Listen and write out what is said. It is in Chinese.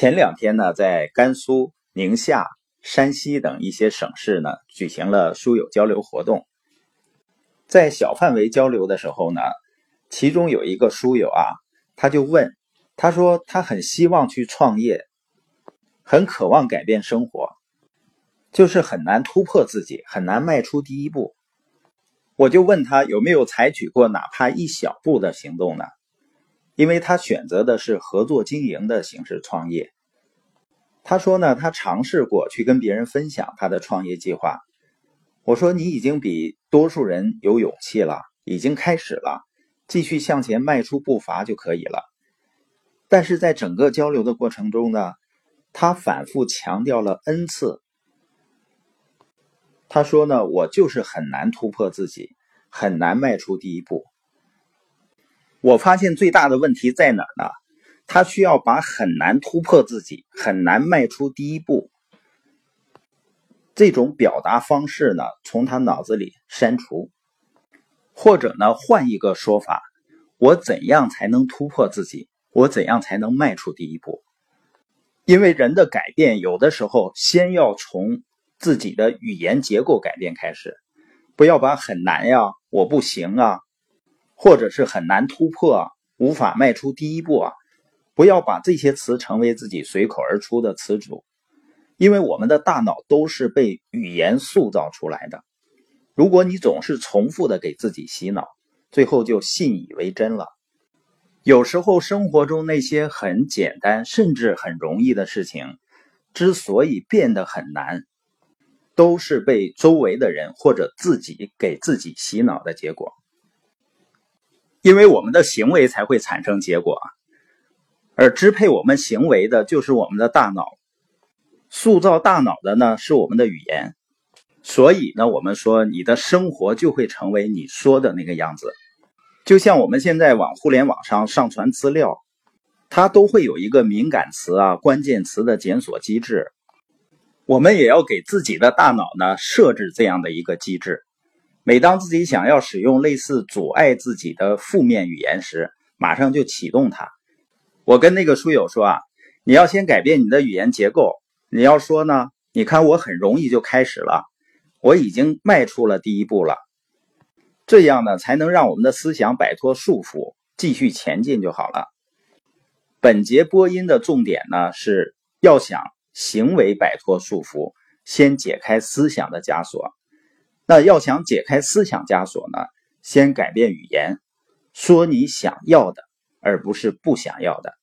前两天呢，在甘肃、宁夏、山西等一些省市呢，举行了书友交流活动。在小范围交流的时候呢，其中有一个书友啊，他就问，他说他很希望去创业，很渴望改变生活，就是很难突破自己，很难迈出第一步。我就问他有没有采取过哪怕一小步的行动呢？因为他选择的是合作经营的形式创业。他说呢，他尝试过去跟别人分享他的创业计划。我说你已经比多数人有勇气了，已经开始了，继续向前迈出步伐就可以了。但是在整个交流的过程中呢，他反复强调了 n 次。他说呢，我就是很难突破自己，很难迈出第一步。我发现最大的问题在哪儿呢？他需要把很难突破自己、很难迈出第一步这种表达方式呢，从他脑子里删除，或者呢，换一个说法：我怎样才能突破自己？我怎样才能迈出第一步？因为人的改变，有的时候先要从自己的语言结构改变开始，不要把很难呀、我不行啊。或者是很难突破啊，无法迈出第一步啊！不要把这些词成为自己随口而出的词组，因为我们的大脑都是被语言塑造出来的。如果你总是重复的给自己洗脑，最后就信以为真了。有时候生活中那些很简单甚至很容易的事情，之所以变得很难，都是被周围的人或者自己给自己洗脑的结果。因为我们的行为才会产生结果，而支配我们行为的就是我们的大脑，塑造大脑的呢是我们的语言，所以呢，我们说你的生活就会成为你说的那个样子。就像我们现在往互联网上上传资料，它都会有一个敏感词啊、关键词的检索机制，我们也要给自己的大脑呢设置这样的一个机制。每当自己想要使用类似阻碍自己的负面语言时，马上就启动它。我跟那个书友说啊，你要先改变你的语言结构。你要说呢，你看我很容易就开始了，我已经迈出了第一步了。这样呢，才能让我们的思想摆脱束缚，继续前进就好了。本节播音的重点呢，是要想行为摆脱束缚，先解开思想的枷锁。那要想解开思想枷锁呢，先改变语言，说你想要的，而不是不想要的。